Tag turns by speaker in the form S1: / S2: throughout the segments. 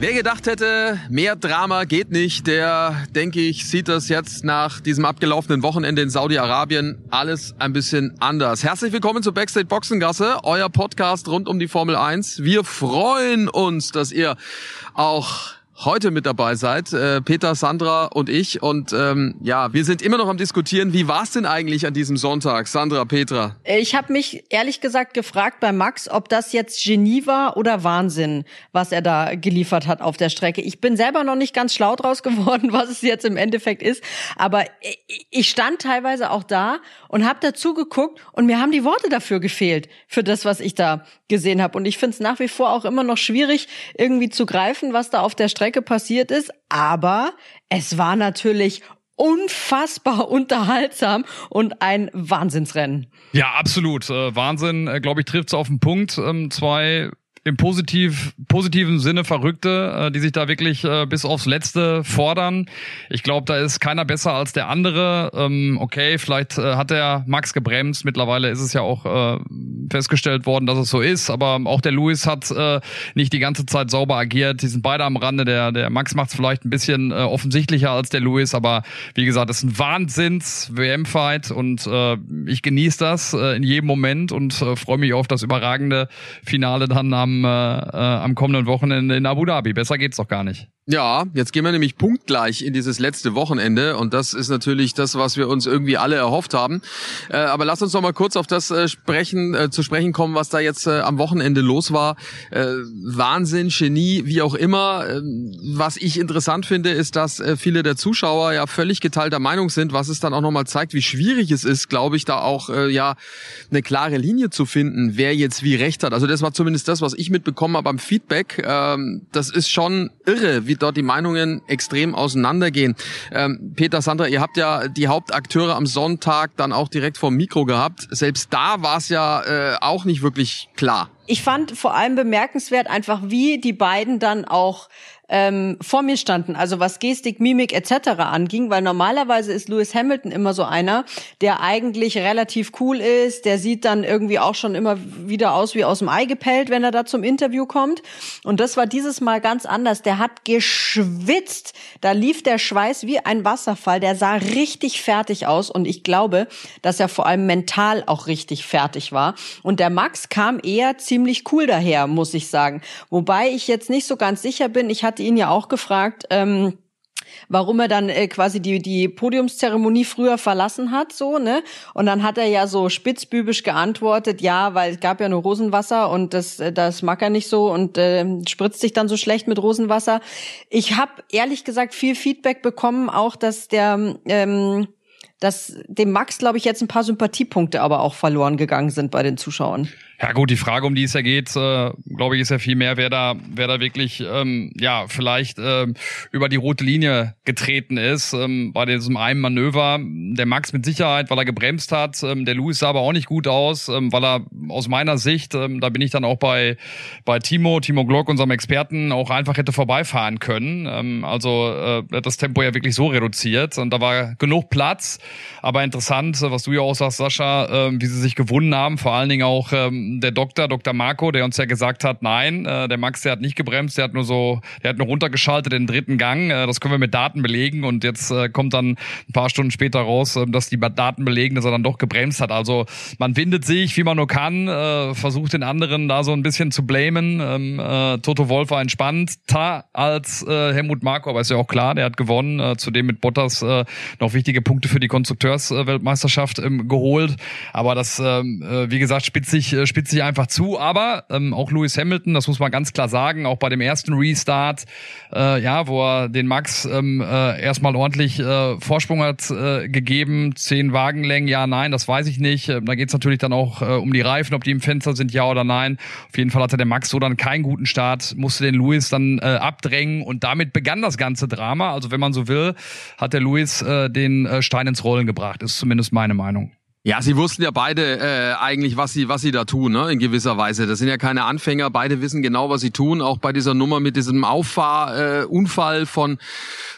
S1: Wer gedacht hätte, mehr Drama geht nicht, der, denke ich, sieht das jetzt nach diesem abgelaufenen Wochenende in Saudi-Arabien alles ein bisschen anders. Herzlich willkommen zur Backstage Boxengasse, euer Podcast rund um die Formel 1. Wir freuen uns, dass ihr auch heute mit dabei seid, äh, Peter, Sandra und ich. Und ähm, ja, wir sind immer noch am diskutieren, wie war es denn eigentlich an diesem Sonntag, Sandra, Petra?
S2: Ich habe mich ehrlich gesagt gefragt bei Max, ob das jetzt Genie war oder Wahnsinn, was er da geliefert hat auf der Strecke. Ich bin selber noch nicht ganz schlau draus geworden, was es jetzt im Endeffekt ist, aber ich stand teilweise auch da und habe dazu geguckt und mir haben die Worte dafür gefehlt, für das, was ich da gesehen habe. Und ich finde es nach wie vor auch immer noch schwierig, irgendwie zu greifen, was da auf der Strecke Strecke passiert ist, aber es war natürlich unfassbar unterhaltsam und ein Wahnsinnsrennen.
S3: Ja, absolut. Äh, Wahnsinn, äh, glaube ich, trifft es auf den Punkt. Ähm, zwei im positiv, positiven Sinne Verrückte, äh, die sich da wirklich äh, bis aufs Letzte fordern. Ich glaube, da ist keiner besser als der andere. Ähm, okay, vielleicht äh, hat der Max gebremst. Mittlerweile ist es ja auch äh, festgestellt worden, dass es so ist. Aber auch der Lewis hat äh, nicht die ganze Zeit sauber agiert. Die sind beide am Rande. Der, der Max macht es vielleicht ein bisschen äh, offensichtlicher als der Lewis. Aber wie gesagt, es ist ein Wahnsinns-WM-Fight und äh, ich genieße das äh, in jedem Moment und äh, freue mich auf das überragende Finale dann am am, äh, äh, am kommenden Wochenende in Abu Dhabi. Besser geht's doch gar nicht.
S1: Ja, jetzt gehen wir nämlich punktgleich in dieses letzte Wochenende und das ist natürlich das, was wir uns irgendwie alle erhofft haben. Äh, aber lass uns noch mal kurz auf das äh, sprechen, äh, zu sprechen kommen, was da jetzt äh, am Wochenende los war. Äh, Wahnsinn, Genie, wie auch immer. Ähm, was ich interessant finde, ist, dass äh, viele der Zuschauer ja völlig geteilter Meinung sind, was es dann auch noch mal zeigt, wie schwierig es ist, glaube ich, da auch ja eine klare Linie zu finden, wer jetzt wie recht hat. Also das war zumindest das, was ich mitbekommen habe am Feedback. Ähm, das ist schon irre, wie wie dort die Meinungen extrem auseinandergehen. Ähm, Peter, Sandra, ihr habt ja die Hauptakteure am Sonntag dann auch direkt vor Mikro gehabt. Selbst da war es ja äh, auch nicht wirklich klar.
S2: Ich fand vor allem bemerkenswert einfach, wie die beiden dann auch ähm, vor mir standen, also was Gestik, Mimik etc. anging, weil normalerweise ist Lewis Hamilton immer so einer, der eigentlich relativ cool ist, der sieht dann irgendwie auch schon immer wieder aus wie aus dem Ei gepellt, wenn er da zum Interview kommt. Und das war dieses Mal ganz anders. Der hat geschwitzt, da lief der Schweiß wie ein Wasserfall, der sah richtig fertig aus und ich glaube, dass er vor allem mental auch richtig fertig war. Und der Max kam eher ziemlich cool daher, muss ich sagen. Wobei ich jetzt nicht so ganz sicher bin, ich hatte hatte ihn ja auch gefragt, ähm, warum er dann äh, quasi die die Podiumszeremonie früher verlassen hat, so ne? Und dann hat er ja so spitzbübisch geantwortet, ja, weil es gab ja nur Rosenwasser und das äh, das mag er nicht so und äh, spritzt sich dann so schlecht mit Rosenwasser. Ich habe ehrlich gesagt viel Feedback bekommen, auch dass der ähm, dass dem Max, glaube ich, jetzt ein paar Sympathiepunkte aber auch verloren gegangen sind bei den Zuschauern.
S3: Ja gut, die Frage, um die es ja geht, äh, glaube ich, ist ja viel mehr, wer da, wer da wirklich, ähm, ja, vielleicht ähm, über die rote Linie getreten ist ähm, bei diesem einen Manöver. Der Max mit Sicherheit, weil er gebremst hat. Ähm, der Louis sah aber auch nicht gut aus, ähm, weil er aus meiner Sicht, ähm, da bin ich dann auch bei bei Timo, Timo Glock, unserem Experten, auch einfach hätte vorbeifahren können. Ähm, also äh, das Tempo ja wirklich so reduziert und da war genug Platz. Aber interessant, was du ja auch sagst, Sascha, äh, wie sie sich gewunden haben, vor allen Dingen auch ähm, der Doktor, Dr. Marco, der uns ja gesagt hat, nein, äh, der Max, der hat nicht gebremst, der hat nur so, der hat nur runtergeschaltet den dritten Gang. Äh, das können wir mit Daten belegen und jetzt äh, kommt dann ein paar Stunden später raus, äh, dass die Daten belegen, dass er dann doch gebremst hat. Also man windet sich, wie man nur kann, äh, versucht den anderen da so ein bisschen zu blamen. Ähm, äh, Toto Wolf war entspannter als äh, Helmut Marko, aber ist ja auch klar, der hat gewonnen. Äh, zudem mit Bottas äh, noch wichtige Punkte für die Konstrukteursweltmeisterschaft ähm, geholt. Aber das, ähm, äh, wie gesagt, spitzt sich, äh, spitzt sich einfach zu. Aber ähm, auch Lewis Hamilton, das muss man ganz klar sagen, auch bei dem ersten Restart, äh, ja, wo er den Max ähm, äh, erstmal ordentlich äh, Vorsprung hat äh, gegeben, zehn Wagenlängen, ja, nein, das weiß ich nicht. Äh, da geht's natürlich dann auch äh, um die Reifen, ob die im Fenster sind, ja oder nein. Auf jeden Fall hatte der Max so dann keinen guten Start, musste den Lewis dann äh, abdrängen und damit begann das ganze Drama. Also wenn man so will, hat der Lewis äh, den äh, Stein ins Rollen gebracht, ist zumindest meine Meinung.
S1: Ja, sie wussten ja beide äh, eigentlich, was sie was sie da tun, ne? In gewisser Weise. Das sind ja keine Anfänger. Beide wissen genau, was sie tun. Auch bei dieser Nummer mit diesem Auffahrunfall äh, von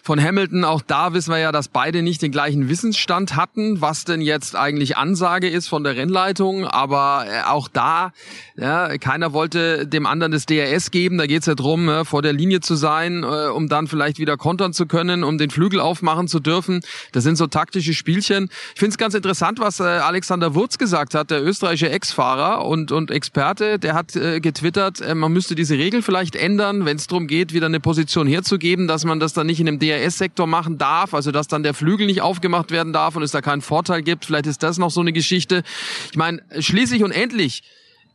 S1: von Hamilton. Auch da wissen wir ja, dass beide nicht den gleichen Wissensstand hatten, was denn jetzt eigentlich Ansage ist von der Rennleitung. Aber äh, auch da, ja, keiner wollte dem anderen das DRS geben. Da geht's ja drum, äh, vor der Linie zu sein, äh, um dann vielleicht wieder kontern zu können, um den Flügel aufmachen zu dürfen. Das sind so taktische Spielchen. Ich finde es ganz interessant, was äh, Alexander Wurz gesagt hat, der österreichische Ex-Fahrer und, und Experte, der hat äh, getwittert, äh, man müsste diese Regel vielleicht ändern, wenn es darum geht, wieder eine Position herzugeben, dass man das dann nicht in dem DRS-Sektor machen darf, also dass dann der Flügel nicht aufgemacht werden darf und es da keinen Vorteil gibt. Vielleicht ist das noch so eine Geschichte. Ich meine, schließlich und endlich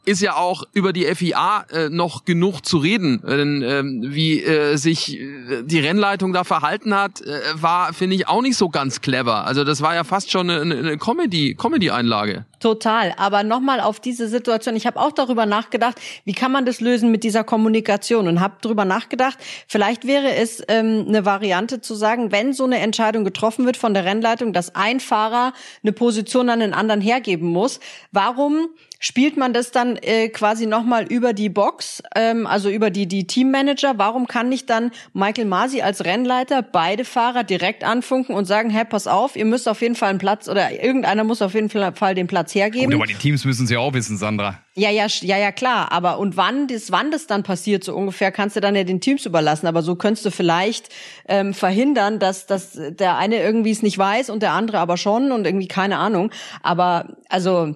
S1: ist ja auch über die FIA äh, noch genug zu reden. Denn ähm, wie äh, sich äh, die Rennleitung da verhalten hat, äh, war, finde ich, auch nicht so ganz clever. Also das war ja fast schon eine, eine Comedy, Comedy-Einlage.
S2: Total. Aber nochmal auf diese Situation. Ich habe auch darüber nachgedacht, wie kann man das lösen mit dieser Kommunikation und habe darüber nachgedacht, vielleicht wäre es ähm, eine Variante zu sagen, wenn so eine Entscheidung getroffen wird von der Rennleitung, dass ein Fahrer eine Position an den anderen hergeben muss, warum spielt man das dann äh, quasi nochmal über die Box, ähm, also über die, die Teammanager? Warum kann nicht dann Michael Masi als Rennleiter beide Fahrer direkt anfunken und sagen, hey, pass auf, ihr müsst auf jeden Fall einen Platz oder irgendeiner muss auf jeden Fall den Platz hergeben?
S3: Gut, aber die Teams müssen es ja auch wissen, Sandra.
S2: Ja, ja, ja, ja, klar. Aber und wann das, wann das dann passiert, so ungefähr, kannst du dann ja den Teams überlassen. Aber so könntest du vielleicht ähm, verhindern, dass, dass der eine irgendwie es nicht weiß und der andere aber schon und irgendwie keine Ahnung. Aber also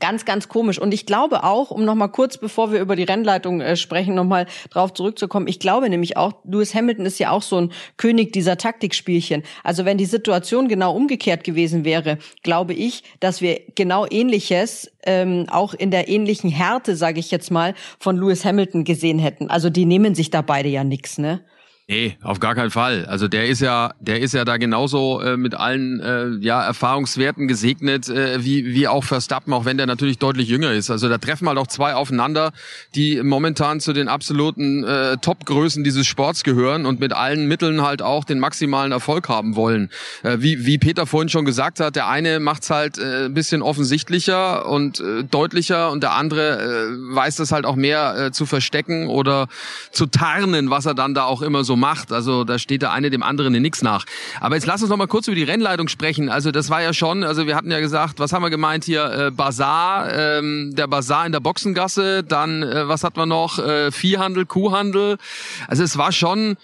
S2: Ganz, ganz komisch. Und ich glaube auch, um nochmal kurz, bevor wir über die Rennleitung äh, sprechen, nochmal drauf zurückzukommen, ich glaube nämlich auch, Lewis Hamilton ist ja auch so ein König dieser Taktikspielchen. Also wenn die Situation genau umgekehrt gewesen wäre, glaube ich, dass wir genau ähnliches ähm, auch in der ähnlichen Härte, sage ich jetzt mal, von Lewis Hamilton gesehen hätten. Also die nehmen sich da beide ja nix, ne?
S1: Nee, auf gar keinen Fall. Also der ist ja, der ist ja da genauso äh, mit allen äh, ja, Erfahrungswerten gesegnet, äh, wie, wie auch Verstappen, auch wenn der natürlich deutlich jünger ist. Also da treffen halt auch zwei aufeinander, die momentan zu den absoluten äh, Top-Größen dieses Sports gehören und mit allen Mitteln halt auch den maximalen Erfolg haben wollen. Äh, wie, wie Peter vorhin schon gesagt hat, der eine macht's halt äh, ein bisschen offensichtlicher und äh, deutlicher und der andere äh, weiß das halt auch mehr äh, zu verstecken oder zu tarnen, was er dann da auch immer so macht. Also da steht der eine dem anderen in nichts nach. Aber jetzt lass uns noch mal kurz über die Rennleitung sprechen. Also das war ja schon, also wir hatten ja gesagt, was haben wir gemeint hier? Äh, Bazar, ähm, der Bazar in der Boxengasse, dann äh, was hat man noch? Äh, Viehhandel, Kuhhandel. Also es war schon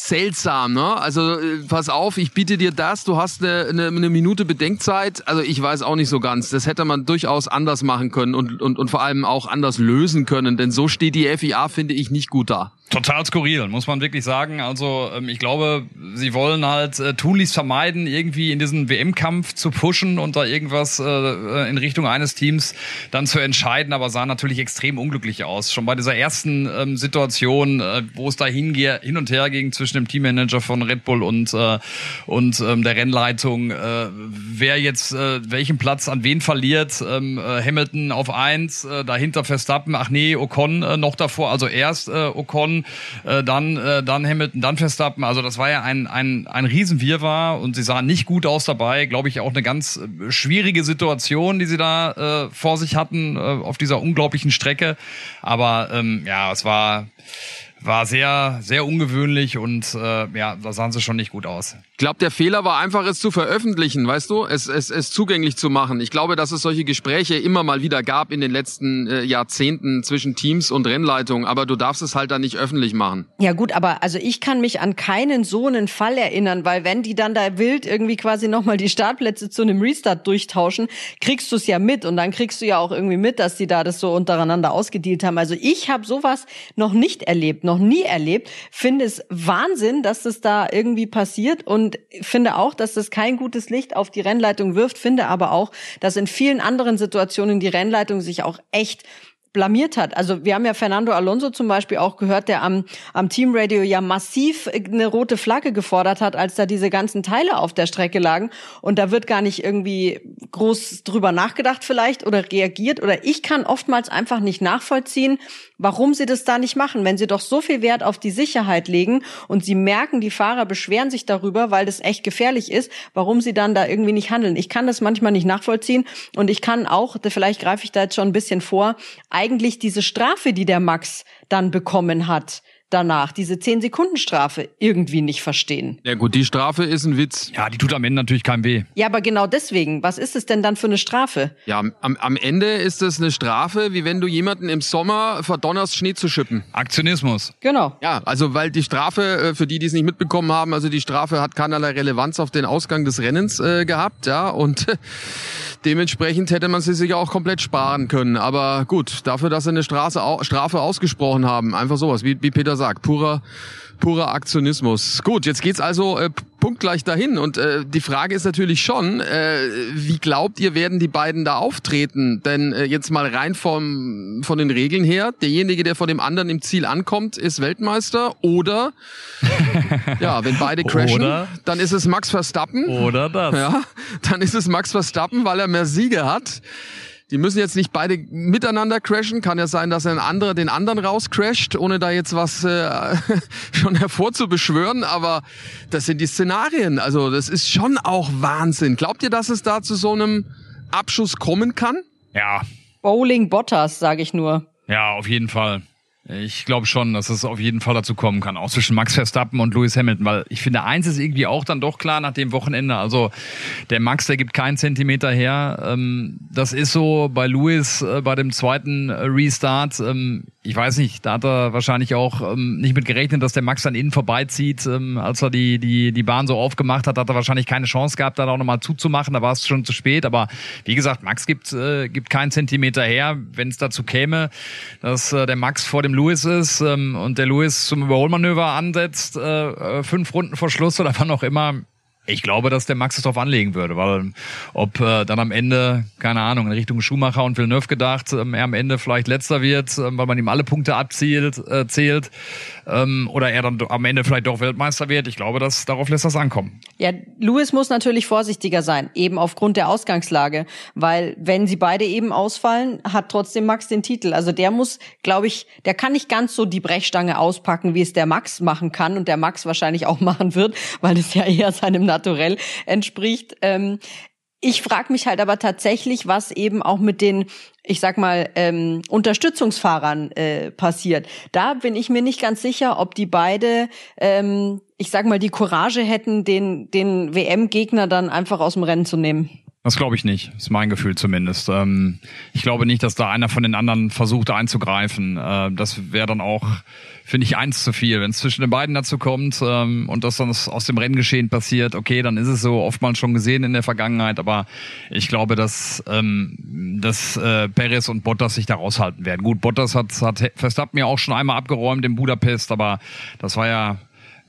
S1: seltsam, ne? Also äh, pass auf, ich biete dir das, du hast eine, eine, eine Minute Bedenkzeit. Also ich weiß auch nicht so ganz. Das hätte man durchaus anders machen können und, und, und vor allem auch anders lösen können, denn so steht die FIA, finde ich, nicht gut da.
S3: Total skurril, muss man wirklich sagen. Also ähm, ich glaube, sie wollen halt äh, tunlichst vermeiden, irgendwie in diesen WM-Kampf zu pushen und da irgendwas äh, in Richtung eines Teams dann zu entscheiden, aber sah natürlich extrem unglücklich aus. Schon bei dieser ersten ähm, Situation, äh, wo es da hin und her ging zwischen dem Teammanager von Red Bull und, äh, und ähm, der Rennleitung, äh, wer jetzt äh, welchen Platz an wen verliert. Ähm, äh, Hamilton auf eins, äh, dahinter Verstappen, ach nee, Ocon äh, noch davor, also erst äh, Ocon äh, dann, äh, dann Hamilton, dann Verstappen. Also das war ja ein, ein, ein Riesenwirrwarr und sie sahen nicht gut aus dabei. Glaube ich auch eine ganz äh, schwierige Situation, die sie da äh, vor sich hatten äh, auf dieser unglaublichen Strecke. Aber ähm, ja, es war war sehr, sehr ungewöhnlich und äh, ja, da sahen sie schon nicht gut aus.
S1: Ich glaube, der Fehler war einfach, es zu veröffentlichen, weißt du, es, es, es zugänglich zu machen. Ich glaube, dass es solche Gespräche immer mal wieder gab in den letzten äh, Jahrzehnten zwischen Teams und Rennleitung, aber du darfst es halt dann nicht öffentlich machen.
S2: Ja gut, aber also ich kann mich an keinen so einen Fall erinnern, weil wenn die dann da wild irgendwie quasi nochmal die Startplätze zu einem Restart durchtauschen, kriegst du es ja mit und dann kriegst du ja auch irgendwie mit, dass die da das so untereinander ausgedealt haben. Also ich habe sowas noch nicht erlebt, noch nie erlebt, finde es Wahnsinn, dass das da irgendwie passiert und finde auch, dass das kein gutes Licht auf die Rennleitung wirft, finde aber auch, dass in vielen anderen Situationen die Rennleitung sich auch echt blamiert hat. Also wir haben ja Fernando Alonso zum Beispiel auch gehört, der am, am Teamradio ja massiv eine rote Flagge gefordert hat, als da diese ganzen Teile auf der Strecke lagen. Und da wird gar nicht irgendwie groß drüber nachgedacht vielleicht oder reagiert. Oder ich kann oftmals einfach nicht nachvollziehen, warum sie das da nicht machen, wenn sie doch so viel Wert auf die Sicherheit legen und sie merken, die Fahrer beschweren sich darüber, weil das echt gefährlich ist, warum sie dann da irgendwie nicht handeln. Ich kann das manchmal nicht nachvollziehen und ich kann auch, vielleicht greife ich da jetzt schon ein bisschen vor, eigentlich diese Strafe, die der Max dann bekommen hat, danach diese 10-Sekunden-Strafe irgendwie nicht verstehen.
S1: Ja gut, die Strafe ist ein Witz.
S3: Ja, die tut am Ende natürlich keinem weh.
S2: Ja, aber genau deswegen. Was ist es denn dann für eine Strafe?
S1: Ja, am, am Ende ist es eine Strafe, wie wenn du jemanden im Sommer verdonnerst, Schnee zu schippen.
S3: Aktionismus.
S2: Genau.
S1: Ja, also weil die Strafe, äh, für die, die es nicht mitbekommen haben, also die Strafe hat keinerlei Relevanz auf den Ausgang des Rennens äh, gehabt, ja, und dementsprechend hätte man sie sich auch komplett sparen können. Aber gut, dafür, dass sie eine Straße, Strafe ausgesprochen haben, einfach sowas, wie, wie Peter sagt, purer purer Aktionismus. Gut, jetzt geht's also äh, punktgleich dahin und äh, die Frage ist natürlich schon, äh, wie glaubt ihr, werden die beiden da auftreten? Denn äh, jetzt mal rein vom von den Regeln her, derjenige, der vor dem anderen im Ziel ankommt, ist Weltmeister oder ja, wenn beide crashen, oder, dann ist es Max Verstappen.
S3: Oder das.
S1: Ja, dann ist es Max Verstappen, weil er mehr Siege hat. Die müssen jetzt nicht beide miteinander crashen. Kann ja sein, dass ein anderer den anderen rauscrasht, ohne da jetzt was äh, schon hervorzubeschwören. Aber das sind die Szenarien. Also das ist schon auch Wahnsinn. Glaubt ihr, dass es da zu so einem Abschuss kommen kann?
S3: Ja.
S2: Bowling Bottas, sage ich nur.
S3: Ja, auf jeden Fall. Ich glaube schon, dass es auf jeden Fall dazu kommen kann, auch zwischen Max Verstappen und Lewis Hamilton, weil ich finde, eins ist irgendwie auch dann doch klar nach dem Wochenende. Also der Max, der gibt keinen Zentimeter her. Ähm, das ist so bei Lewis äh, bei dem zweiten Restart. Ähm, ich weiß nicht, da hat er wahrscheinlich auch ähm, nicht mit gerechnet, dass der Max dann innen vorbeizieht. Als er die, die, die Bahn so aufgemacht hat, hat er wahrscheinlich keine Chance gehabt, da auch nochmal zuzumachen. Da war es schon zu spät. Aber wie gesagt, Max gibt, äh, gibt keinen Zentimeter her. Wenn es dazu käme, dass äh, der Max vor dem Lewis ist ähm, und der Lewis zum Überholmanöver ansetzt, äh, äh, fünf Runden vor Schluss oder wann auch immer, ich glaube, dass der Max es drauf anlegen würde, weil ob äh, dann am Ende, keine Ahnung, in Richtung Schumacher und Villeneuve gedacht, ähm, er am Ende vielleicht letzter wird, ähm, weil man ihm alle Punkte abzielt, äh, zählt, ähm, oder er dann am Ende vielleicht doch Weltmeister wird. Ich glaube, dass darauf lässt das ankommen.
S2: Ja, Lewis muss natürlich vorsichtiger sein, eben aufgrund der Ausgangslage, weil wenn sie beide eben ausfallen, hat trotzdem Max den Titel. Also der muss, glaube ich, der kann nicht ganz so die Brechstange auspacken, wie es der Max machen kann und der Max wahrscheinlich auch machen wird, weil es ja eher seinem naturell entspricht. Ähm, ich frage mich halt aber tatsächlich, was eben auch mit den, ich sag mal, ähm, Unterstützungsfahrern äh, passiert. Da bin ich mir nicht ganz sicher, ob die beide, ähm, ich sag mal, die Courage hätten, den, den WM-Gegner dann einfach aus dem Rennen zu nehmen.
S3: Das glaube ich nicht, ist mein Gefühl zumindest. Ähm, ich glaube nicht, dass da einer von den anderen versucht einzugreifen. Äh, das wäre dann auch, finde ich, eins zu viel. Wenn es zwischen den beiden dazu kommt ähm, und das dann aus dem Renngeschehen passiert, okay, dann ist es so oftmals schon gesehen in der Vergangenheit. Aber ich glaube, dass, ähm, dass äh, Perez und Bottas sich da raushalten werden. Gut, Bottas hat, hat Verstappen ja auch schon einmal abgeräumt in Budapest, aber das war ja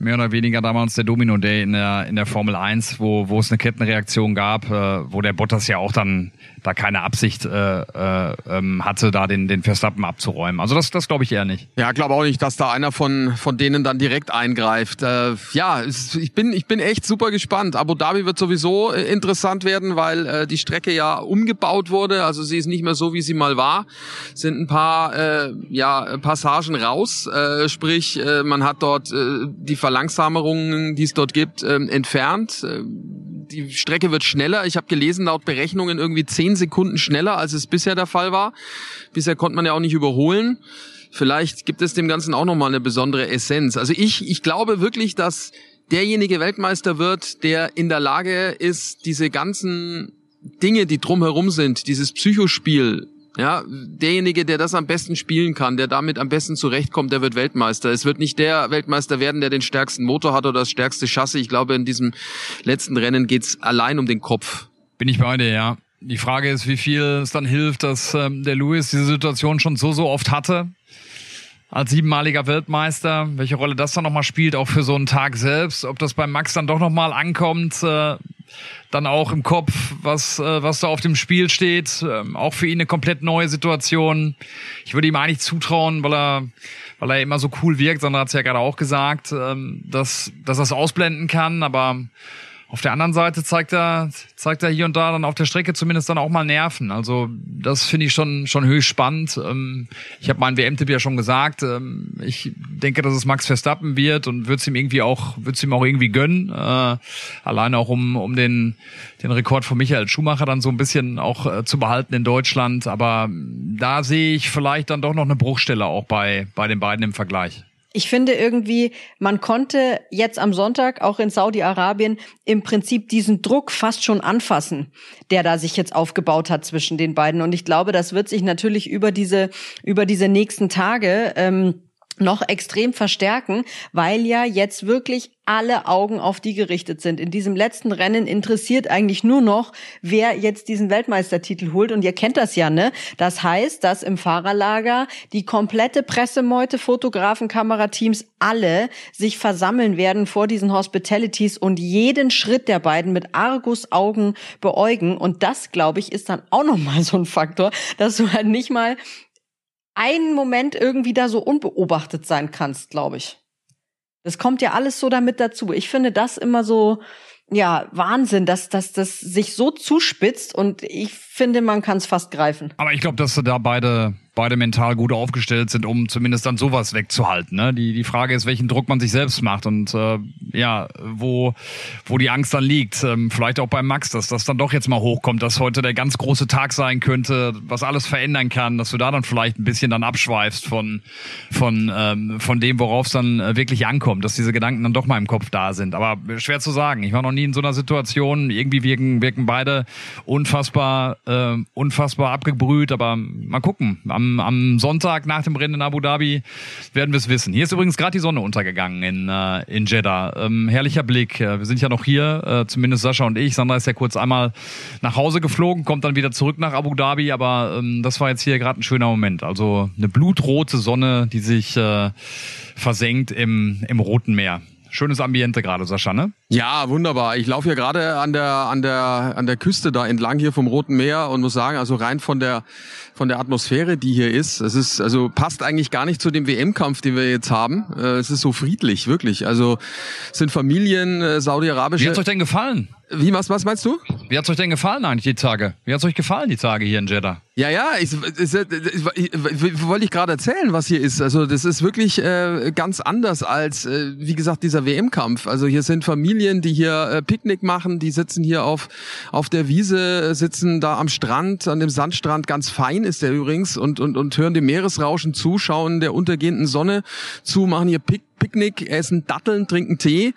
S3: mehr oder weniger damals der Domino Day in der, in der Formel 1, wo, wo es eine Kettenreaktion gab, äh, wo der Bottas ja auch dann da keine Absicht äh, äh, ähm, hatte, da den, den Verstappen abzuräumen. Also das, das glaube ich eher nicht.
S1: Ja, glaube auch nicht, dass da einer von, von denen dann direkt eingreift. Äh, ja, ich bin, ich bin echt super gespannt. Abu Dhabi wird sowieso äh, interessant werden, weil äh, die Strecke ja umgebaut wurde. Also sie ist nicht mehr so, wie sie mal war. Sind ein paar äh, ja, Passagen raus. Äh, sprich, äh, man hat dort äh, die Verlangsamungen, die es dort gibt, äh, entfernt. Äh, die Strecke wird schneller. Ich habe gelesen, laut Berechnungen irgendwie zehn Sekunden schneller, als es bisher der Fall war. Bisher konnte man ja auch nicht überholen. Vielleicht gibt es dem Ganzen auch nochmal eine besondere Essenz. Also ich, ich glaube wirklich, dass derjenige Weltmeister wird, der in der Lage ist, diese ganzen Dinge, die drumherum sind, dieses Psychospiel ja, derjenige, der das am besten spielen kann, der damit am besten zurechtkommt, der wird Weltmeister. Es wird nicht der Weltmeister werden, der den stärksten Motor hat oder das stärkste Chassis. Ich glaube, in diesem letzten Rennen geht's allein um den Kopf.
S3: Bin ich bei dir, ja. Die Frage ist, wie viel es dann hilft, dass ähm, der Lewis diese Situation schon so, so oft hatte. als siebenmaliger Weltmeister, welche Rolle das dann nochmal spielt, auch für so einen Tag selbst, ob das beim Max dann doch nochmal ankommt, äh, dann auch im Kopf, was, äh, was da auf dem Spiel steht, äh, auch für ihn eine komplett neue Situation. Ich würde ihm eigentlich zutrauen, weil er, weil er immer so cool wirkt, Sandra hat es ja gerade auch gesagt, ähm, dass, dass er es ausblenden kann, aber auf der anderen Seite zeigt er, zeigt er hier und da dann auf der Strecke zumindest dann auch mal Nerven. Also das finde ich schon schon höchst spannend. Ähm, ich habe meinen WM-Tipp ja schon gesagt. Ähm, ich denke, dass es Max Verstappen wird und würde es ihm irgendwie auch, würde es ihm auch irgendwie gönnen. Äh, alleine auch um um den den Rekord von Michael Schumacher dann so ein bisschen auch äh, zu behalten in Deutschland. Aber da sehe ich vielleicht dann doch noch eine Bruchstelle auch bei bei den beiden im Vergleich.
S2: Ich finde irgendwie, man konnte jetzt am Sonntag auch in Saudi-Arabien im Prinzip diesen Druck fast schon anfassen, der da sich jetzt aufgebaut hat zwischen den beiden. Und ich glaube, das wird sich natürlich über diese, über diese nächsten Tage, ähm, noch extrem verstärken, weil ja jetzt wirklich alle Augen auf die gerichtet sind. In diesem letzten Rennen interessiert eigentlich nur noch, wer jetzt diesen Weltmeistertitel holt. Und ihr kennt das ja, ne? Das heißt, dass im Fahrerlager die komplette Pressemeute, Fotografen, Kamerateams, alle sich versammeln werden vor diesen Hospitalities und jeden Schritt der beiden mit Argus-Augen beäugen. Und das, glaube ich, ist dann auch nochmal so ein Faktor, dass du halt nicht mal einen Moment irgendwie da so unbeobachtet sein kannst, glaube ich. Das kommt ja alles so damit dazu. Ich finde das immer so, ja, Wahnsinn, dass, dass das sich so zuspitzt und ich finde, man kann es fast greifen.
S3: Aber ich glaube, dass da beide beide mental gut aufgestellt sind, um zumindest dann sowas wegzuhalten. Ne? Die, die Frage ist, welchen Druck man sich selbst macht und äh, ja, wo, wo die Angst dann liegt. Ähm, vielleicht auch beim Max, dass das dann doch jetzt mal hochkommt, dass heute der ganz große Tag sein könnte, was alles verändern kann, dass du da dann vielleicht ein bisschen dann abschweifst von, von, ähm, von dem, worauf es dann äh, wirklich ankommt, dass diese Gedanken dann doch mal im Kopf da sind. Aber schwer zu sagen. Ich war noch nie in so einer Situation. Irgendwie wirken, wirken beide unfassbar, äh, unfassbar abgebrüht, aber mal gucken. Am am, Sonntag nach dem Rennen in Abu Dhabi werden wir es wissen. Hier ist übrigens gerade die Sonne untergegangen in, äh, in Jeddah. Ähm, herrlicher Blick. Äh, wir sind ja noch hier, äh, zumindest Sascha und ich. Sandra ist ja kurz einmal nach Hause geflogen, kommt dann wieder zurück nach Abu Dhabi, aber ähm, das war jetzt hier gerade ein schöner Moment. Also eine blutrote Sonne, die sich äh, versenkt im, im Roten Meer. Schönes Ambiente gerade, Sascha, ne?
S1: Ja, wunderbar. Ich laufe hier gerade an der an der an der Küste da entlang hier vom Roten Meer und muss sagen, also rein von der von der Atmosphäre, die hier ist, es ist also passt eigentlich gar nicht zu dem WM-Kampf, den wir jetzt haben. Äh, es ist so friedlich, wirklich. Also es sind Familien äh, saudi-arabische.
S3: Wie hat's euch denn gefallen?
S1: Wie, was, was meinst du?
S3: Wie hat's euch denn gefallen eigentlich die Tage? Wie hat's euch gefallen die Tage hier in Jeddah?
S1: Ja, ja, ich, ich, ich, ich wollte ich gerade erzählen, was hier ist. Also das ist wirklich äh, ganz anders als, äh, wie gesagt, dieser WM-Kampf. Also hier sind Familien, die hier äh, Picknick machen, die sitzen hier auf, auf der Wiese, sitzen da am Strand, an dem Sandstrand, ganz fein ist der übrigens, und, und, und hören dem Meeresrauschen zu, schauen der untergehenden Sonne zu, machen hier Pick Picknick, essen Datteln, trinken Tee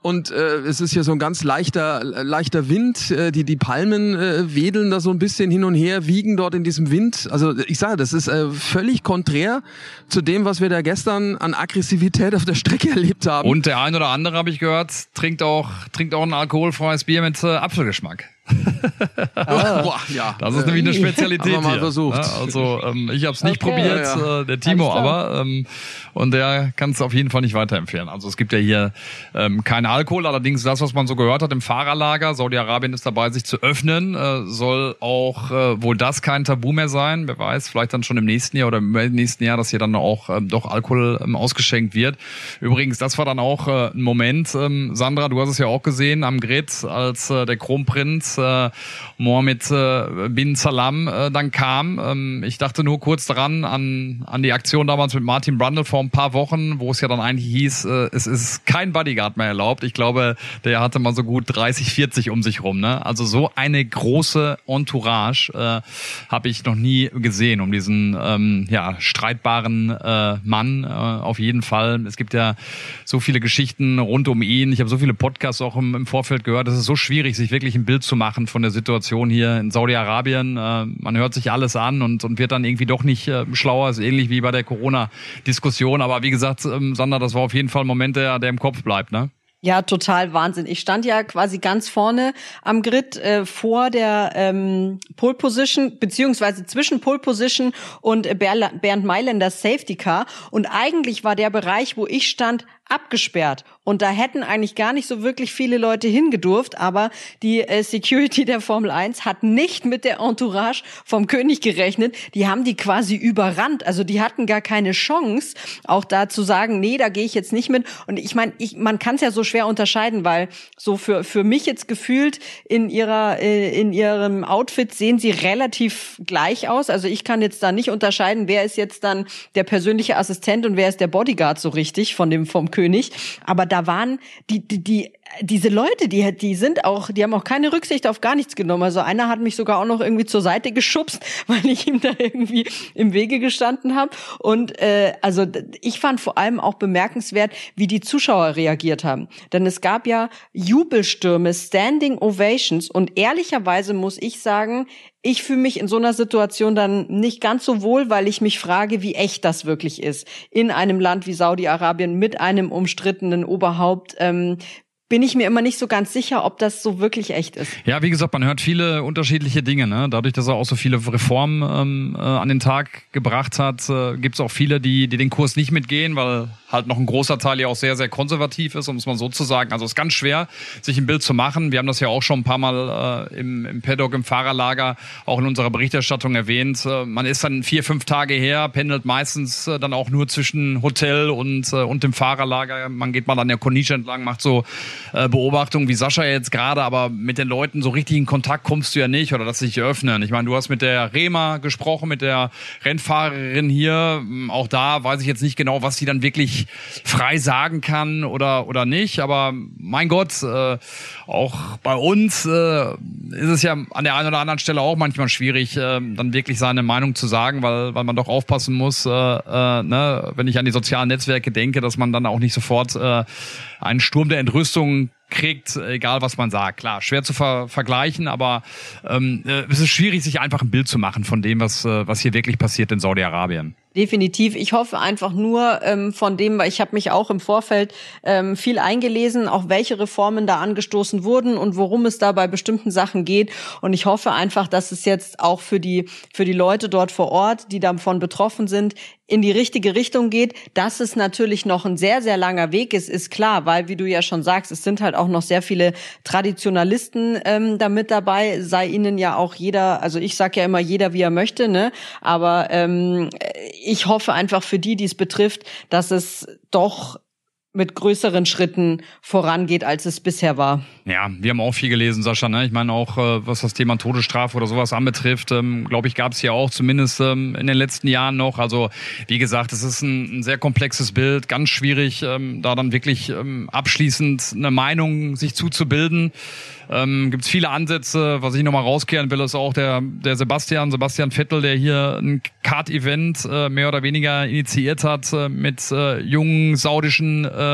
S1: und äh, es ist hier so ein ganz leichter leichter Wind. Äh, die die Palmen äh, wedeln da so ein bisschen hin und her, wiegen dort in diesem Wind. Also ich sage, das ist äh, völlig konträr zu dem, was wir da gestern an Aggressivität auf der Strecke erlebt haben.
S3: Und der ein oder andere habe ich gehört, trinkt auch trinkt auch ein alkoholfreies Bier mit äh, Apfelgeschmack
S1: ah. Boah, ja.
S3: Das ist nämlich eine Spezialität
S1: Haben wir mal
S3: hier.
S1: versucht.
S3: Ja, also ähm, ich habe es nicht
S2: Okay.
S3: probiert,
S1: Ja.
S3: Äh, der Timo aber ähm, und der kann es auf jeden Fall nicht weiterempfehlen. Also es gibt ja hier ähm, keinen Alkohol, allerdings das, was man so gehört hat im Fahrerlager, Saudi-Arabien ist dabei, sich zu öffnen, äh, soll auch äh, wohl das kein Tabu mehr sein. Wer weiß, vielleicht dann schon im nächsten Jahr oder im nächsten Jahr, dass hier dann auch ähm, doch Alkohol ähm, ausgeschenkt wird. Übrigens, das war dann auch äh, ein Moment, ähm, Sandra, du hast es ja auch gesehen am Grid, als äh, der Kronprinz äh, Mohammed äh, bin Salam äh, dann kam. Ähm, ich dachte nur kurz daran an, an die Aktion damals mit Martin Brundle vor ein paar Wochen, wo es ja dann eigentlich hieß, äh, es ist kein Bodyguard mehr erlaubt. Ich glaube, der hatte mal so gut 30, 40 um sich rum. Ne? Also so eine große Entourage äh, habe ich noch nie gesehen, um diesen ähm, ja, streitbaren äh, Mann äh, auf jeden Fall. Es gibt ja so viele Geschichten rund um ihn. Ich habe so viele Podcasts auch im, im Vorfeld gehört. Es ist so schwierig, sich wirklich ein Bild zu machen von der Situation hier in Saudi-Arabien. Äh, man hört sich alles an und, und wird dann irgendwie doch nicht äh, schlauer. Ist ähnlich wie bei der Corona-Diskussion. Aber wie gesagt, ähm, Sander, das war auf jeden Fall ein Moment, der, der im Kopf bleibt. Ne?
S2: Ja, total Wahnsinn. Ich stand ja quasi ganz vorne am Grid äh, vor der ähm, Pole Position, beziehungsweise zwischen Pole Position und Bernd Mailänders Safety Car. Und eigentlich war der Bereich, wo ich stand, abgesperrt. Und da hätten eigentlich gar nicht so wirklich viele Leute hingedurft, aber die äh, Security der Formel 1 hat nicht mit der Entourage vom König gerechnet. Die haben die quasi überrannt. Also die hatten gar keine Chance, auch da zu sagen, nee, da gehe ich jetzt nicht mit. Und ich meine, ich, man kann es ja so schwer unterscheiden, weil so für, für mich jetzt gefühlt in ihrer, äh, in ihrem Outfit sehen sie relativ gleich aus. Also ich kann jetzt da nicht unterscheiden, wer ist jetzt dann der persönliche Assistent und wer ist der Bodyguard so richtig von dem, vom König. König. Aber da waren die, die, die diese Leute, die, die sind auch, die haben auch keine Rücksicht auf gar nichts genommen. Also einer hat mich sogar auch noch irgendwie zur Seite geschubst, weil ich ihm da irgendwie im Wege gestanden habe. Und äh, also ich fand vor allem auch bemerkenswert, wie die Zuschauer reagiert haben. Denn es gab ja Jubelstürme, Standing Ovations. Und ehrlicherweise muss ich sagen, ich fühle mich in so einer Situation dann nicht ganz so wohl, weil ich mich frage, wie echt das wirklich ist. In einem Land wie Saudi-Arabien mit einem umstrittenen Oberhaupt. Ähm, bin ich mir immer nicht so ganz sicher, ob das so wirklich echt ist.
S3: Ja, wie gesagt, man hört viele unterschiedliche Dinge. Ne? Dadurch, dass er auch so viele Reformen ähm, äh, an den Tag gebracht hat, äh, gibt es auch viele, die, die den Kurs nicht mitgehen, weil halt noch ein großer Teil ja auch sehr, sehr konservativ ist, um es mal so zu sagen. Also es ist ganz schwer, sich ein Bild zu machen. Wir haben das ja auch schon ein paar Mal äh, im, im Paddock, im Fahrerlager, auch in unserer Berichterstattung erwähnt. Äh, man ist dann vier, fünf Tage her, pendelt meistens äh, dann auch nur zwischen Hotel und, äh, und dem Fahrerlager. Man geht mal an der Corniche entlang, macht so äh, Beobachtungen wie Sascha jetzt gerade, aber mit den Leuten so richtig in Kontakt kommst du ja nicht oder dass sie sich öffnen. Ich meine, du hast mit der Rema gesprochen, mit der Rennfahrerin hier. Auch da weiß ich jetzt nicht genau, was sie dann wirklich frei sagen kann oder oder nicht. Aber mein Gott, äh, auch bei uns äh, ist es ja an der einen oder anderen Stelle auch manchmal schwierig, äh, dann wirklich seine Meinung zu sagen, weil weil man doch aufpassen muss, äh, äh, ne, wenn ich an die sozialen Netzwerke denke, dass man dann auch nicht sofort äh, einen Sturm der Entrüstung long kriegt, egal was man sagt. Klar, schwer zu ver vergleichen, aber ähm, äh, es ist schwierig, sich einfach ein Bild zu machen von dem, was, äh, was hier wirklich passiert in Saudi-Arabien.
S2: Definitiv. Ich hoffe einfach nur ähm, von dem, weil ich habe mich auch im Vorfeld ähm, viel eingelesen, auch welche Reformen da angestoßen wurden und worum es da bei bestimmten Sachen geht. Und ich hoffe einfach, dass es jetzt auch für die für die Leute dort vor Ort, die davon betroffen sind, in die richtige Richtung geht. Dass es natürlich noch ein sehr sehr langer Weg ist, ist klar, weil wie du ja schon sagst, es sind halt auch noch sehr viele Traditionalisten ähm, damit dabei. Sei ihnen ja auch jeder, also ich sage ja immer jeder wie er möchte, ne? Aber ähm, ich hoffe einfach für die, die es betrifft, dass es doch mit größeren Schritten vorangeht, als es bisher war.
S3: Ja, wir haben auch viel gelesen, Sascha. Ne? Ich meine auch, äh, was das Thema Todesstrafe oder sowas anbetrifft, ähm, glaube ich, gab es ja auch zumindest ähm, in den letzten Jahren noch. Also wie gesagt, es ist ein, ein sehr komplexes Bild, ganz schwierig, ähm, da dann wirklich ähm, abschließend eine Meinung sich zuzubilden. Ähm, Gibt es viele Ansätze. Was ich nochmal rauskehren will, ist auch der, der Sebastian, Sebastian Vettel, der hier ein Kart-Event äh, mehr oder weniger initiiert hat äh, mit äh, jungen saudischen, äh,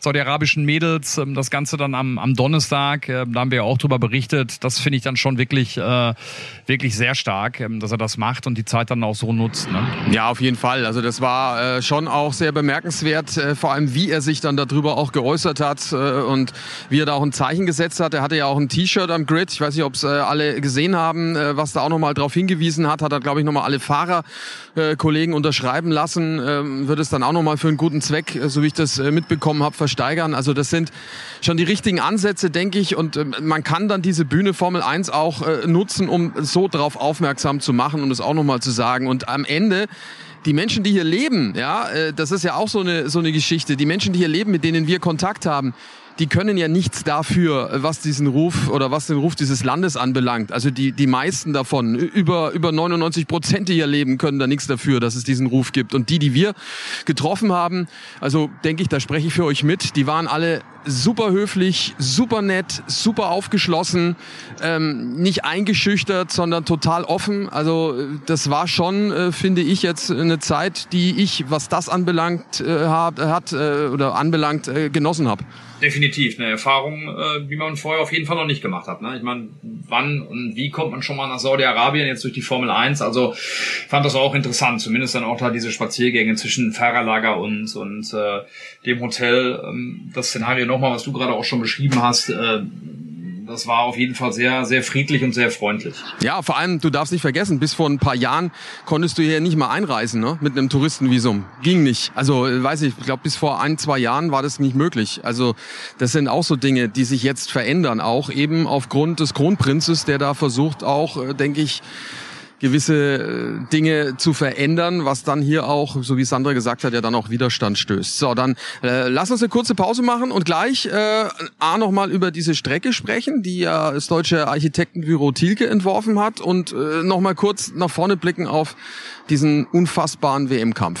S3: saudi-arabischen Mädels. Ähm, das Ganze dann am, am Donnerstag, äh, da haben wir auch drüber berichtet. Das finde ich dann schon wirklich, äh, wirklich sehr stark, äh, dass er das macht und die Zeit dann auch so nutzt. Ne?
S1: Ja, auf jeden Fall. Also das war äh, schon auch sehr bemerkenswert, äh, vor allem wie er sich dann darüber auch geäußert hat äh, und wie er da auch ein Zeichen gesetzt hat. Er hatte ja auch ein T-Shirt am Grid. Ich weiß nicht, ob es äh, alle gesehen haben, äh, was da auch nochmal drauf hingewiesen hat. Hat er, glaube ich, nochmal alle Fahrerkollegen äh, unterschreiben lassen. Ähm, wird es dann auch nochmal für einen guten Zweck, äh, so wie ich das äh, mitbekommen habe, versteigern. Also das sind schon die richtigen Ansätze, denke ich. Und äh, man kann dann diese Bühne Formel 1 auch äh, nutzen, um so drauf aufmerksam zu machen und es auch nochmal zu sagen. Und am Ende die Menschen, die hier leben, ja, äh, das ist ja auch so eine, so eine Geschichte. Die Menschen, die hier leben, mit denen wir Kontakt haben, die können ja nichts dafür, was diesen Ruf oder was den Ruf dieses Landes anbelangt. Also die, die meisten davon, über, über 99 Prozent, die hier leben, können da nichts dafür, dass es diesen Ruf gibt. Und die, die wir getroffen haben, also denke ich, da spreche ich für euch mit, die waren alle super höflich, super nett, super aufgeschlossen, ähm, nicht eingeschüchtert, sondern total offen. Also das war schon, äh, finde ich, jetzt eine Zeit, die ich, was das anbelangt, äh, hat äh, oder anbelangt, äh, genossen habe.
S3: Definitiv eine Erfahrung, äh, wie man vorher auf jeden Fall noch nicht gemacht hat. Ne? Ich meine, wann und wie kommt man schon mal nach Saudi-Arabien jetzt durch die Formel 1? Also fand das auch interessant, zumindest dann auch da diese Spaziergänge zwischen Fahrerlager und und äh, dem Hotel. Ähm, das Szenario nochmal, was du gerade auch schon beschrieben hast. Äh, das war auf jeden Fall sehr, sehr friedlich und sehr freundlich.
S1: Ja, vor allem, du darfst nicht vergessen, bis vor ein paar Jahren konntest du hier nicht mal einreisen, ne? Mit einem Touristenvisum. Ging nicht. Also, weiß ich, ich glaube, bis vor ein, zwei Jahren war das nicht möglich. Also, das sind auch so Dinge, die sich jetzt verändern, auch eben aufgrund des Kronprinzes, der da versucht, auch, äh, denke ich, gewisse äh, Dinge zu verändern, was dann hier auch, so wie Sandra gesagt hat, ja dann auch Widerstand stößt. So, dann äh, lass uns eine kurze Pause machen und gleich äh, A nochmal über diese Strecke sprechen, die ja das deutsche Architektenbüro Thielke entworfen hat und äh, nochmal kurz nach vorne blicken auf diesen unfassbaren WM-Kampf.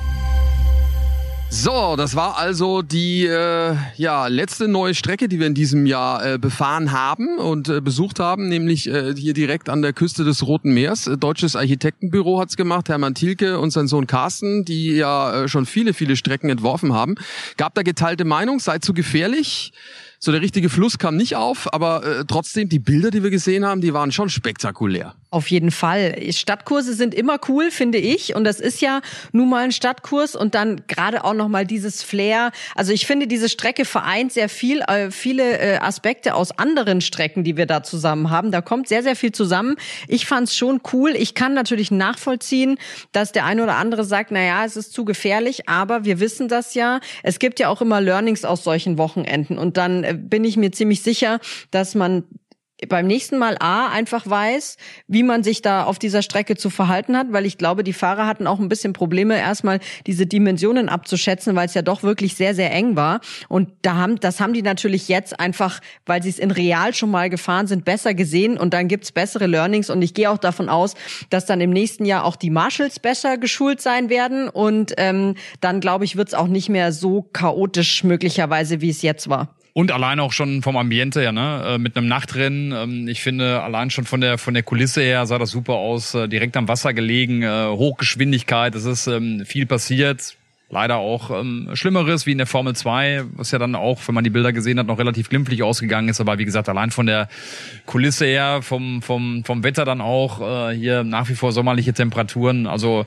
S1: So, das war also die äh, ja letzte neue Strecke, die wir in diesem Jahr äh, befahren haben und äh, besucht haben, nämlich äh, hier direkt an der Küste des Roten Meers. Äh, Deutsches Architektenbüro hat's gemacht, Hermann Thielke und sein Sohn Carsten, die ja äh, schon viele, viele Strecken entworfen haben. Gab da geteilte Meinung, sei zu gefährlich. So der richtige Fluss kam nicht auf, aber äh, trotzdem die Bilder, die wir gesehen haben, die waren schon spektakulär.
S2: Auf jeden Fall. Stadtkurse sind immer cool, finde ich. Und das ist ja nun mal ein Stadtkurs und dann gerade auch noch mal dieses Flair. Also ich finde, diese Strecke vereint sehr viel, äh, viele äh, Aspekte aus anderen Strecken, die wir da zusammen haben. Da kommt sehr, sehr viel zusammen. Ich fand's schon cool. Ich kann natürlich nachvollziehen, dass der eine oder andere sagt, na ja, es ist zu gefährlich. Aber wir wissen das ja. Es gibt ja auch immer Learnings aus solchen Wochenenden. Und dann bin ich mir ziemlich sicher, dass man beim nächsten Mal A einfach weiß, wie man sich da auf dieser Strecke zu verhalten hat, weil ich glaube, die Fahrer hatten auch ein bisschen Probleme, erstmal diese Dimensionen abzuschätzen, weil es ja doch wirklich sehr, sehr eng war. Und da haben, das haben die natürlich jetzt einfach, weil sie es in real schon mal gefahren sind, besser gesehen und dann gibt's bessere Learnings. Und ich gehe auch davon aus, dass dann im nächsten Jahr auch die Marshalls besser geschult sein werden. Und ähm, dann, glaube ich, wird's auch nicht mehr so chaotisch möglicherweise, wie es jetzt war.
S3: Und allein auch schon vom Ambiente her, ne? Äh, mit einem Nachtrennen. Ähm, ich finde, allein schon von der von der Kulisse her sah das super aus. Äh, direkt am Wasser gelegen, äh, Hochgeschwindigkeit, es ist ähm, viel passiert leider auch ähm, Schlimmeres wie in der Formel 2, was ja dann auch, wenn man die Bilder gesehen hat, noch relativ glimpflich ausgegangen ist. Aber wie gesagt, allein von der Kulisse her, vom, vom, vom Wetter dann auch, äh, hier nach wie vor sommerliche Temperaturen. Also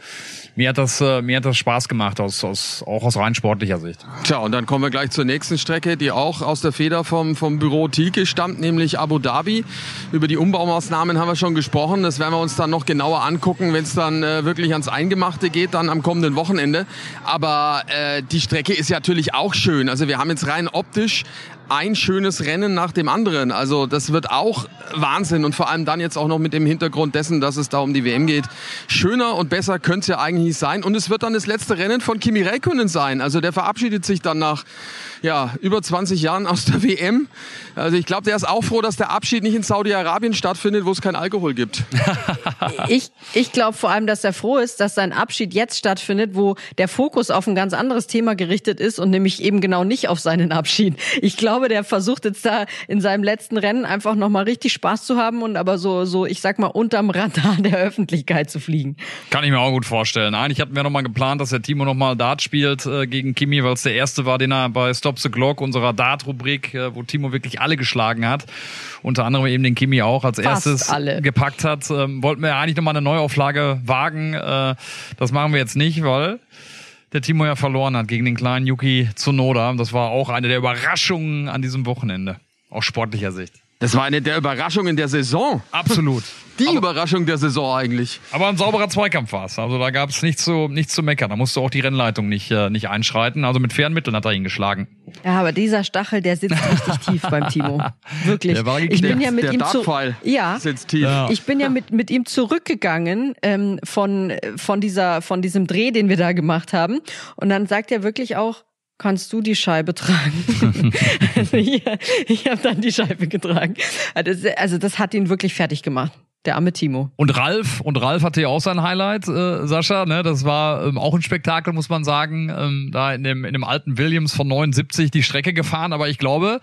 S3: mir hat das, äh, mir hat das Spaß gemacht, aus, aus, auch aus rein sportlicher Sicht.
S1: Tja, und dann kommen wir gleich zur nächsten Strecke, die auch aus der Feder vom, vom Büro Tilke stammt, nämlich Abu Dhabi. Über die Umbaumaßnahmen haben wir schon gesprochen. Das werden wir uns dann noch genauer angucken, wenn es dann äh, wirklich ans Eingemachte geht, dann am kommenden Wochenende. Aber äh, die Strecke ist ja natürlich auch schön. Also wir haben jetzt rein optisch ein schönes Rennen nach dem anderen. Also das wird auch Wahnsinn und vor allem dann jetzt auch noch mit dem Hintergrund dessen, dass es da um die WM geht. Schöner und besser könnte es ja eigentlich sein. Und es wird dann das letzte Rennen von Kimi Räikkönen sein. Also der verabschiedet sich dann nach ja, über 20 Jahren aus der WM. Also ich glaube, der ist auch froh, dass der Abschied nicht in Saudi-Arabien stattfindet, wo es kein Alkohol gibt.
S2: ich ich glaube vor allem, dass er froh ist, dass sein Abschied jetzt stattfindet, wo der Fokus auf ein ganz anderes Thema gerichtet ist und nämlich eben genau nicht auf seinen Abschied. Ich glaube, der versucht jetzt da in seinem letzten Rennen einfach nochmal richtig Spaß zu haben und aber so, so, ich sag mal, unterm Radar der Öffentlichkeit zu fliegen.
S3: Kann ich mir auch gut vorstellen. Eigentlich hatten wir nochmal geplant, dass der Timo nochmal Dart spielt äh, gegen Kimi, weil es der erste war, den er bei Stop Stop the Glock, unserer Dart-Rubrik, äh, wo Timo wirklich alle geschlagen hat. Unter anderem eben den Kimi auch als Fast erstes alle. gepackt hat. Ähm, wollten wir eigentlich nochmal eine Neuauflage wagen. Äh, das machen wir jetzt nicht, weil der Timo ja verloren hat gegen den kleinen Yuki Tsunoda. Das war auch eine der Überraschungen an diesem Wochenende. Aus sportlicher Sicht.
S1: Das war eine der Überraschungen der Saison.
S3: Absolut.
S1: Die aber, Überraschung der Saison eigentlich.
S3: Aber ein sauberer Zweikampf war es. Also da gab es nichts zu, nichts zu meckern. Da musste auch die Rennleitung nicht, äh, nicht einschreiten. Also mit fairen Mitteln hat er ihn geschlagen.
S2: Ja, aber dieser Stachel, der sitzt richtig tief beim Timo. Wirklich.
S1: Der war
S2: ich bin ja mit
S1: der
S2: ihm zu,
S1: ja, sitzt tief.
S2: Ja. Ich bin ja mit, mit ihm zurückgegangen ähm, von, von, dieser, von diesem Dreh, den wir da gemacht haben. Und dann sagt er wirklich auch, kannst du die Scheibe tragen? also ich, ich habe dann die Scheibe getragen. Also, also das hat ihn wirklich fertig gemacht. Der arme Timo.
S3: Und Ralf, und Ralf hatte ja auch sein Highlight, äh, Sascha, ne? Das war ähm, auch ein Spektakel, muss man sagen. Ähm, da in dem, in dem alten Williams von 79 die Strecke gefahren, aber ich glaube,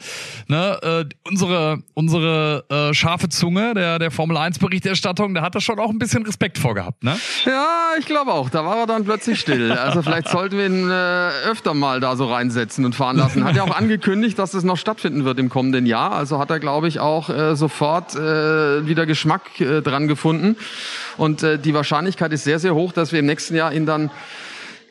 S3: ne, äh, unsere, unsere äh, scharfe Zunge der, der Formel 1 Berichterstattung, da hat er schon auch ein bisschen Respekt vorgehabt, ne?
S1: Ja, ich glaube auch. Da war er dann plötzlich still. Also vielleicht sollten wir ihn äh, öfter mal da so reinsetzen und fahren lassen. Hat ja auch angekündigt, dass es noch stattfinden wird im kommenden Jahr. Also hat er, glaube ich, auch äh, sofort äh, wieder Geschmack äh, äh, dran gefunden. Und äh, die Wahrscheinlichkeit ist sehr, sehr hoch, dass wir im nächsten Jahr ihn dann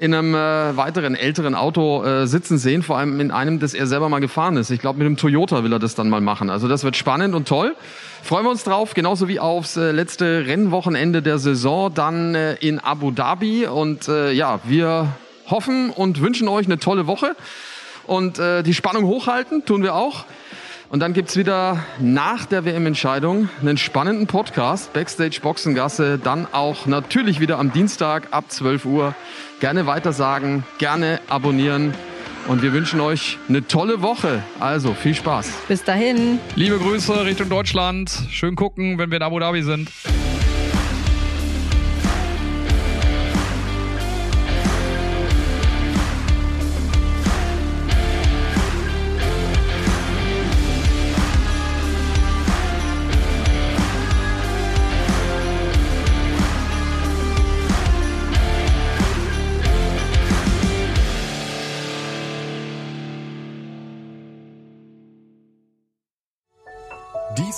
S1: in einem äh, weiteren älteren Auto äh, sitzen sehen, vor allem in einem, das er selber mal gefahren ist. Ich glaube, mit dem Toyota will er das dann mal machen. Also das wird spannend und toll. Freuen wir uns drauf, genauso wie aufs äh, letzte Rennwochenende der Saison, dann äh, in Abu Dhabi. Und äh, ja, wir hoffen und wünschen euch eine tolle Woche und äh, die Spannung hochhalten, tun wir auch. Und dann gibt's wieder nach der WM-Entscheidung einen spannenden Podcast, Backstage Boxengasse, dann auch natürlich wieder am Dienstag ab 12 Uhr. Gerne weitersagen, gerne abonnieren. Und wir wünschen euch eine tolle Woche. Also viel Spaß.
S2: Bis dahin.
S3: Liebe Grüße Richtung Deutschland. Schön gucken, wenn wir in Abu Dhabi sind.